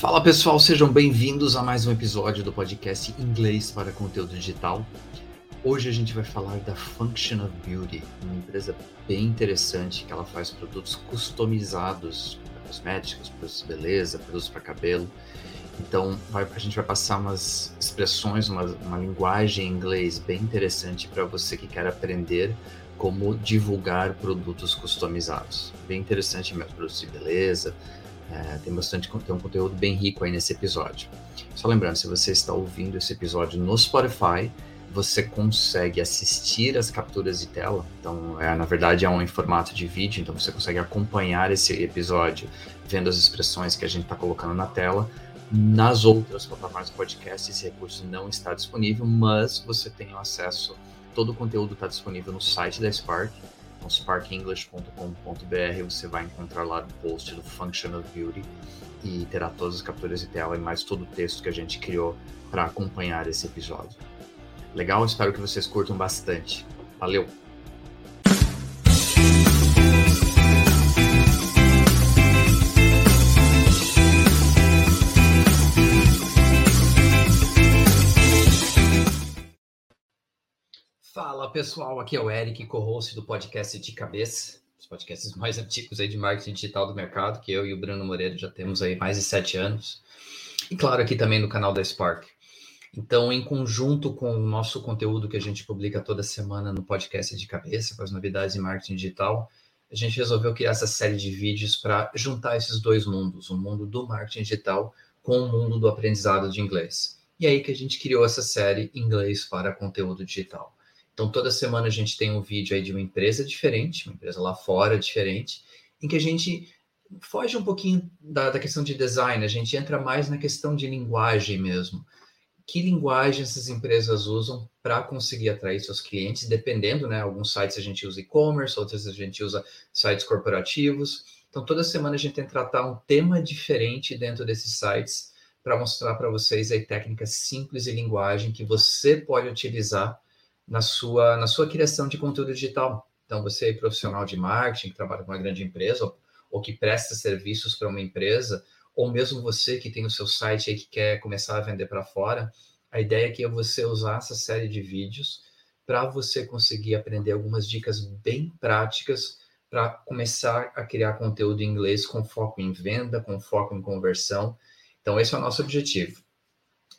Fala pessoal, sejam bem-vindos a mais um episódio do podcast Inglês para Conteúdo Digital. Hoje a gente vai falar da Function of Beauty, uma empresa bem interessante que ela faz produtos customizados para cosméticos, produtos de beleza, produtos para cabelo. Então vai, a gente vai passar umas expressões, uma, uma linguagem em inglês bem interessante para você que quer aprender como divulgar produtos customizados. Bem interessante mesmo, produtos de beleza, é, tem bastante tem um conteúdo bem rico aí nesse episódio. Só lembrando, se você está ouvindo esse episódio no Spotify, você consegue assistir as capturas de tela. Então, é, na verdade, é um em formato de vídeo, então você consegue acompanhar esse episódio vendo as expressões que a gente está colocando na tela. Nas outras plataformas de podcast, esse recurso não está disponível, mas você tem acesso, todo o conteúdo está disponível no site da Spark, então, sparkenglish.com.br, você vai encontrar lá o post do Function of Beauty e terá todas as capturas de tela e mais todo o texto que a gente criou para acompanhar esse episódio. Legal? Espero que vocês curtam bastante. Valeu! Fala pessoal, aqui é o Eric, co-host do podcast de cabeça, os podcasts mais antigos aí de marketing digital do mercado, que eu e o Bruno Moreira já temos aí mais de sete anos. E claro, aqui também no canal da Spark. Então, em conjunto com o nosso conteúdo que a gente publica toda semana no podcast de cabeça, com as novidades em marketing digital, a gente resolveu criar essa série de vídeos para juntar esses dois mundos, o mundo do marketing digital com o mundo do aprendizado de inglês. E aí que a gente criou essa série Inglês para Conteúdo Digital. Então, toda semana a gente tem um vídeo aí de uma empresa diferente, uma empresa lá fora diferente, em que a gente foge um pouquinho da, da questão de design, a gente entra mais na questão de linguagem mesmo. Que linguagem essas empresas usam para conseguir atrair seus clientes, dependendo, né? Alguns sites a gente usa e-commerce, outros a gente usa sites corporativos. Então, toda semana a gente tem que tratar um tema diferente dentro desses sites para mostrar para vocês aí técnicas simples e linguagem que você pode utilizar na sua, na sua criação de conteúdo digital. Então, você é profissional de marketing, que trabalha com uma grande empresa, ou, ou que presta serviços para uma empresa, ou mesmo você que tem o seu site e que quer começar a vender para fora, a ideia aqui é você usar essa série de vídeos para você conseguir aprender algumas dicas bem práticas para começar a criar conteúdo em inglês com foco em venda, com foco em conversão. Então, esse é o nosso objetivo.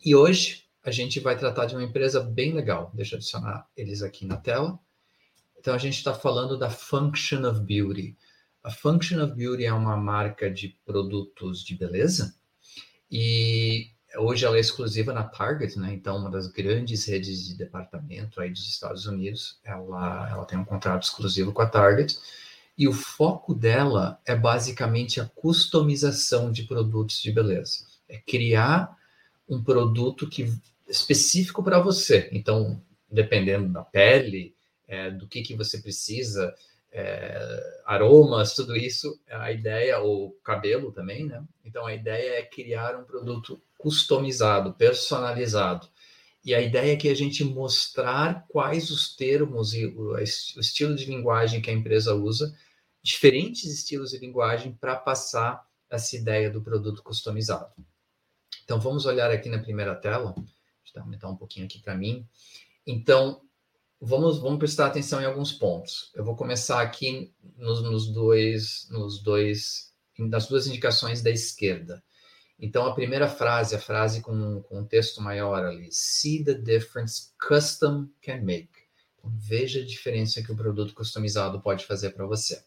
E hoje a gente vai tratar de uma empresa bem legal. Deixa eu adicionar eles aqui na tela. Então, a gente está falando da Function of Beauty. A Function of Beauty é uma marca de produtos de beleza e hoje ela é exclusiva na Target, né? Então, uma das grandes redes de departamento aí dos Estados Unidos, ela, ela tem um contrato exclusivo com a Target e o foco dela é basicamente a customização de produtos de beleza. É criar um produto que específico para você. Então, dependendo da pele, é, do que, que você precisa, é, aromas, tudo isso, a ideia, ou cabelo também, né? Então, a ideia é criar um produto customizado, personalizado. E a ideia é que a gente mostrar quais os termos e o, o estilo de linguagem que a empresa usa, diferentes estilos de linguagem para passar essa ideia do produto customizado. Então, vamos olhar aqui na primeira tela. Deixa eu aumentar um pouquinho aqui para mim. Então, vamos, vamos prestar atenção em alguns pontos. Eu vou começar aqui nos, nos dois, nos dois, nas duas indicações da esquerda. Então, a primeira frase, a frase com, um texto maior ali, see the difference custom can make. Então, veja a diferença que o produto customizado pode fazer para você.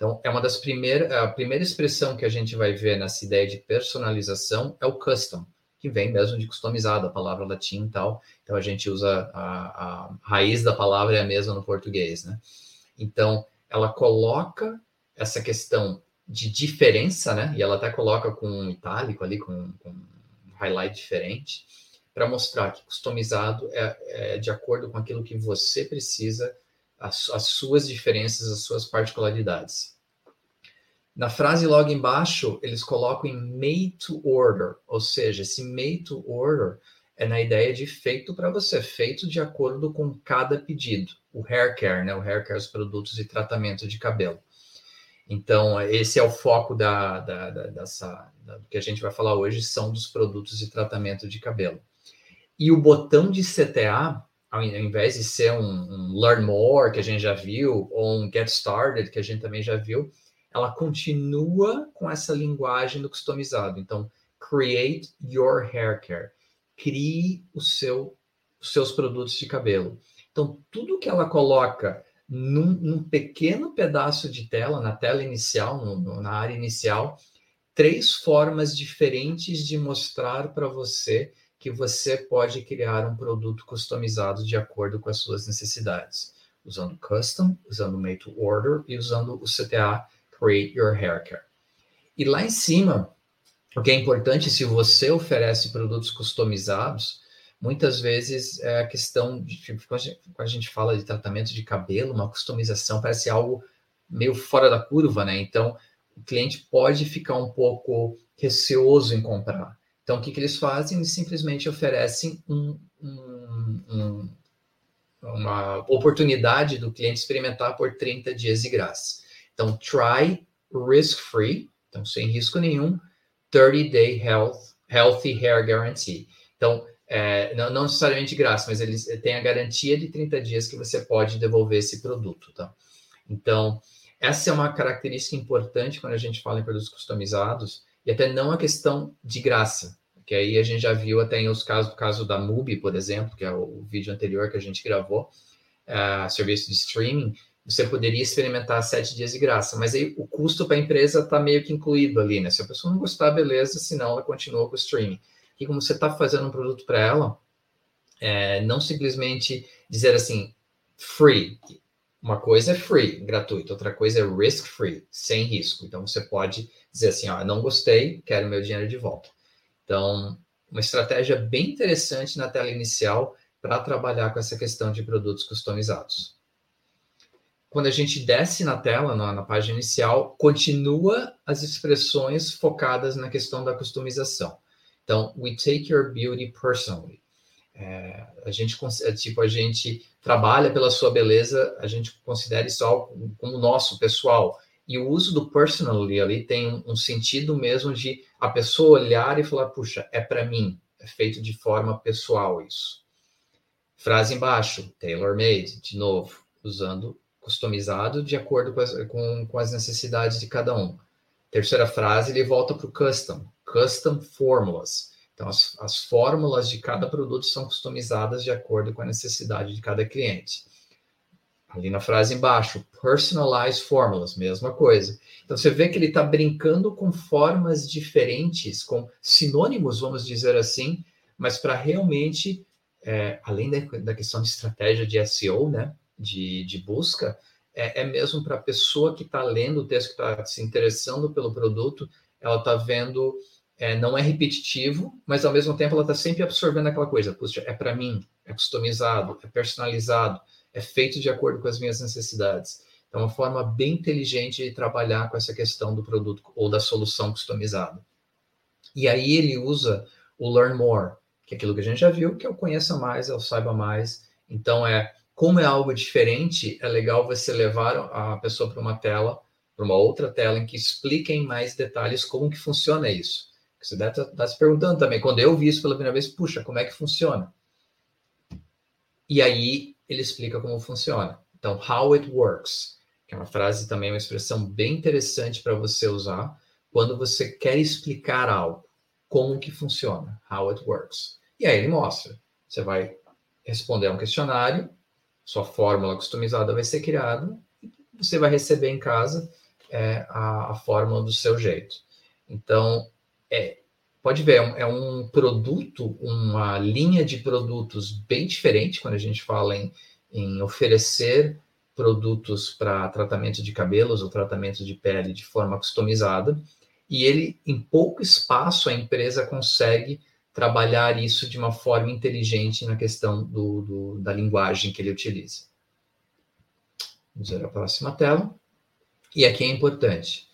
Então, é uma das primeiras, a primeira expressão que a gente vai ver nessa ideia de personalização é o custom, que vem mesmo de customizado, a palavra latim e tal. Então, a gente usa a, a raiz da palavra é a mesma no português, né? Então, ela coloca essa questão de diferença, né? E ela até coloca com um itálico ali, com, com um highlight diferente, para mostrar que customizado é, é de acordo com aquilo que você precisa as, as suas diferenças, as suas particularidades. Na frase logo embaixo, eles colocam em made to order, ou seja, esse made to order é na ideia de feito para você, feito de acordo com cada pedido. O hair care, né? O hair care, os produtos de tratamento de cabelo. Então, esse é o foco da, da, da dessa, da, do que a gente vai falar hoje, são dos produtos de tratamento de cabelo. E o botão de CTA, ao invés de ser um, um Learn More, que a gente já viu, ou um Get Started, que a gente também já viu, ela continua com essa linguagem do customizado. Então, create your hair care. Crie o seu, os seus produtos de cabelo. Então, tudo que ela coloca num, num pequeno pedaço de tela, na tela inicial, no, na área inicial, três formas diferentes de mostrar para você que você pode criar um produto customizado de acordo com as suas necessidades, usando custom, usando made to order e usando o CTA Create Your Hair Care. E lá em cima, o que é importante se você oferece produtos customizados, muitas vezes é a questão de quando a gente fala de tratamento de cabelo, uma customização parece algo meio fora da curva, né? Então, o cliente pode ficar um pouco receoso em comprar. Então, o que, que eles fazem? Eles simplesmente oferecem um, um, um, uma oportunidade do cliente experimentar por 30 dias de graça. Então, try risk-free, então sem risco nenhum, 30-day health, healthy hair guarantee. Então, é, não, não, necessariamente de graça, mas eles têm a garantia de 30 dias que você pode devolver esse produto, tá? Então, essa é uma característica importante quando a gente fala em produtos customizados, e até não a questão de graça, que aí a gente já viu até em os casos, do caso da MUBI, por exemplo, que é o vídeo anterior que a gente gravou, uh, serviço de streaming, você poderia experimentar sete dias de graça, mas aí o custo para a empresa está meio que incluído ali, né? Se a pessoa não gostar, beleza, senão ela continua com o streaming que como você está fazendo um produto para ela, é, não simplesmente dizer assim, free. Uma coisa é free, gratuito, outra coisa é risk free, sem risco. Então você pode dizer assim, ó, não gostei, quero meu dinheiro de volta. Então, uma estratégia bem interessante na tela inicial para trabalhar com essa questão de produtos customizados. Quando a gente desce na tela, na, na página inicial, continua as expressões focadas na questão da customização. Então, we take your beauty personally. É, a gente é, tipo a gente trabalha pela sua beleza, a gente considera isso como nosso pessoal. E o uso do personally ali tem um sentido mesmo de a pessoa olhar e falar, puxa, é para mim, é feito de forma pessoal isso. Frase embaixo, tailor-made, de novo, usando customizado de acordo com as, com, com as necessidades de cada um. Terceira frase, ele volta para o custom, custom formulas. Então, as, as fórmulas de cada produto são customizadas de acordo com a necessidade de cada cliente. Ali na frase embaixo, personalized formulas, mesma coisa. Então, você vê que ele está brincando com formas diferentes, com sinônimos, vamos dizer assim, mas para realmente, é, além da, da, questão de estratégia de SEO, né, de, de busca, é, é mesmo para a pessoa que está lendo o texto, que está se interessando pelo produto, ela está vendo é, não é repetitivo, mas ao mesmo tempo ela está sempre absorvendo aquela coisa. Puxa, é para mim, é customizado, é personalizado, é feito de acordo com as minhas necessidades. É uma forma bem inteligente de trabalhar com essa questão do produto ou da solução customizada. E aí ele usa o Learn More, que é aquilo que a gente já viu, que é o conheça mais, é o saiba mais. Então, é como é algo diferente, é legal você levar a pessoa para uma tela, para uma outra tela, em que explique em mais detalhes como que funciona isso. Você deve estar tá se perguntando também. Quando eu vi isso pela primeira vez, puxa, como é que funciona? E aí ele explica como funciona. Então, how it works, que é uma frase também, uma expressão bem interessante para você usar quando você quer explicar algo, como que funciona, how it works. E aí ele mostra. Você vai responder a um questionário, sua fórmula customizada vai ser criada, você vai receber em casa é, a, a fórmula do seu jeito. Então, é, pode ver, é, é um produto, uma linha de produtos bem diferente quando a gente fala em, em oferecer produtos para tratamento de cabelos ou tratamento de pele de forma customizada. E ele, em pouco espaço, a empresa consegue trabalhar isso de uma forma inteligente na questão do, do da linguagem que ele utiliza. Vamos ver a próxima tela. E aqui é importante.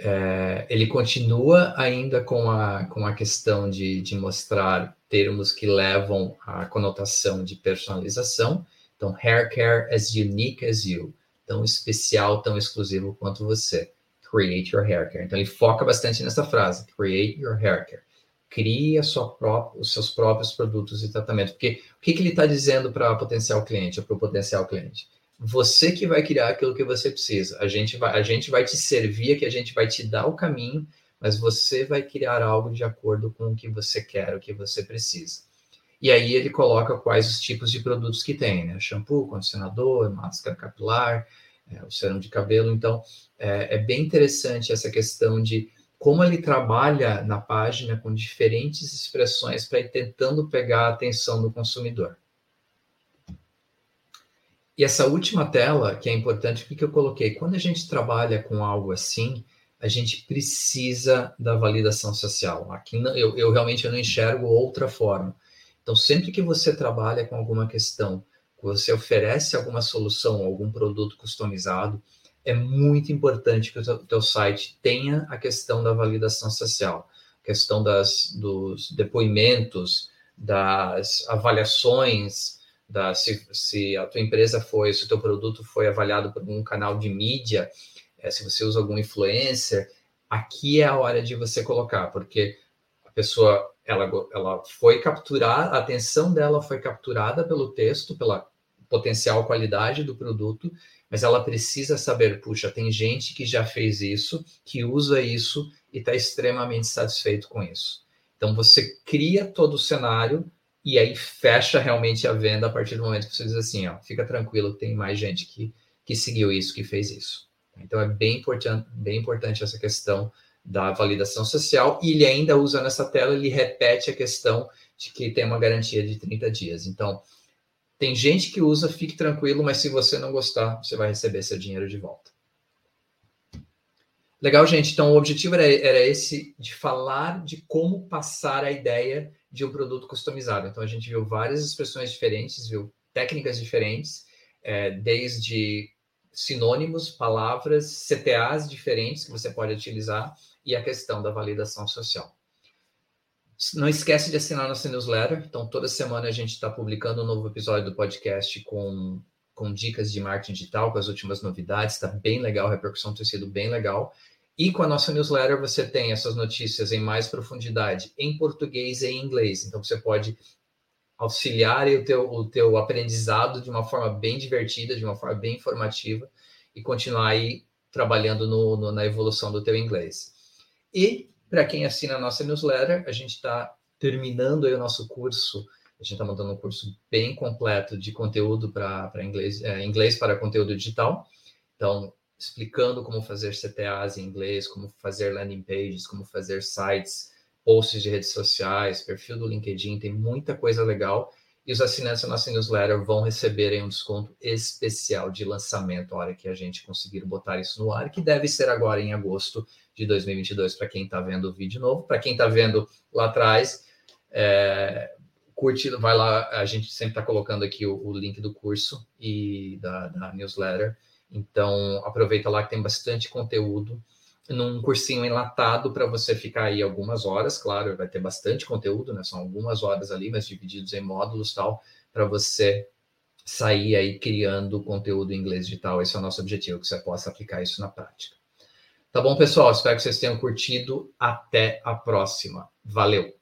É, ele continua ainda com a, com a questão de, de mostrar termos que levam à conotação de personalização. Então, hair care as unique as you, tão especial, tão exclusivo quanto você. Create your hair care. Então ele foca bastante nessa frase, create your hair care. Crie própria, os seus próprios produtos de tratamento. Porque o que, que ele está dizendo para potencial cliente ou para o potencial cliente? Você que vai criar aquilo que você precisa. A gente vai, a gente vai te servir, que a gente vai te dar o caminho, mas você vai criar algo de acordo com o que você quer, o que você precisa. E aí ele coloca quais os tipos de produtos que tem, né? Shampoo, condicionador, máscara capilar, é, o serum de cabelo. Então, é, é bem interessante essa questão de como ele trabalha na página com diferentes expressões para ir tentando pegar a atenção do consumidor. E essa última tela, que é importante, o que eu coloquei? Quando a gente trabalha com algo assim, a gente precisa da validação social. Aqui eu, eu realmente não enxergo outra forma. Então, sempre que você trabalha com alguma questão, você oferece alguma solução, algum produto customizado, é muito importante que o teu site tenha a questão da validação social, questão das, dos depoimentos, das avaliações, da, se, se a tua empresa foi, se o teu produto foi avaliado por um canal de mídia, é, se você usa algum influencer, aqui é a hora de você colocar, porque a pessoa ela, ela foi capturar, a atenção dela foi capturada pelo texto, pela potencial qualidade do produto, mas ela precisa saber, puxa, tem gente que já fez isso, que usa isso e está extremamente satisfeito com isso. Então você cria todo o cenário e aí fecha realmente a venda a partir do momento que você diz assim, ó, fica tranquilo, tem mais gente que, que seguiu isso, que fez isso. Então é bem importante, bem importante essa questão da validação social, e ele ainda usa nessa tela, ele repete a questão de que tem uma garantia de 30 dias. Então, tem gente que usa, fique tranquilo, mas se você não gostar, você vai receber seu dinheiro de volta. Legal, gente. Então, o objetivo era, era esse de falar de como passar a ideia de um produto customizado. Então, a gente viu várias expressões diferentes, viu técnicas diferentes, é, desde sinônimos, palavras, CTAs diferentes que você pode utilizar e a questão da validação social. Não esquece de assinar nossa newsletter. Então, toda semana a gente está publicando um novo episódio do podcast com, com dicas de marketing digital, com as últimas novidades. Está bem legal, a repercussão tem sido bem legal. E com a nossa newsletter você tem essas notícias em mais profundidade, em português e em inglês. Então, você pode auxiliar o teu, o teu aprendizado de uma forma bem divertida, de uma forma bem informativa e continuar aí trabalhando no, no, na evolução do teu inglês. E para quem assina a nossa newsletter, a gente está terminando o nosso curso. A gente está montando um curso bem completo de conteúdo para inglês, é, inglês para conteúdo digital. Então, explicando como fazer CTAs em inglês, como fazer landing pages, como fazer sites, posts de redes sociais, perfil do LinkedIn, tem muita coisa legal. E os assinantes da nossa newsletter vão receberem um desconto especial de lançamento, a hora que a gente conseguir botar isso no ar, que deve ser agora em agosto de 2022, para quem está vendo o vídeo novo. Para quem está vendo lá atrás, é, curte, vai lá, a gente sempre está colocando aqui o, o, link do curso e da, da newsletter. Então, aproveita lá que tem bastante conteúdo num cursinho enlatado para você ficar aí algumas horas, claro, vai ter bastante conteúdo, né? São algumas horas ali, mas divididos em módulos tal, para você sair aí criando conteúdo em inglês digital. Esse é o nosso objetivo, que você possa aplicar isso na prática. Tá bom, pessoal? Espero que vocês tenham curtido. Até a próxima. Valeu!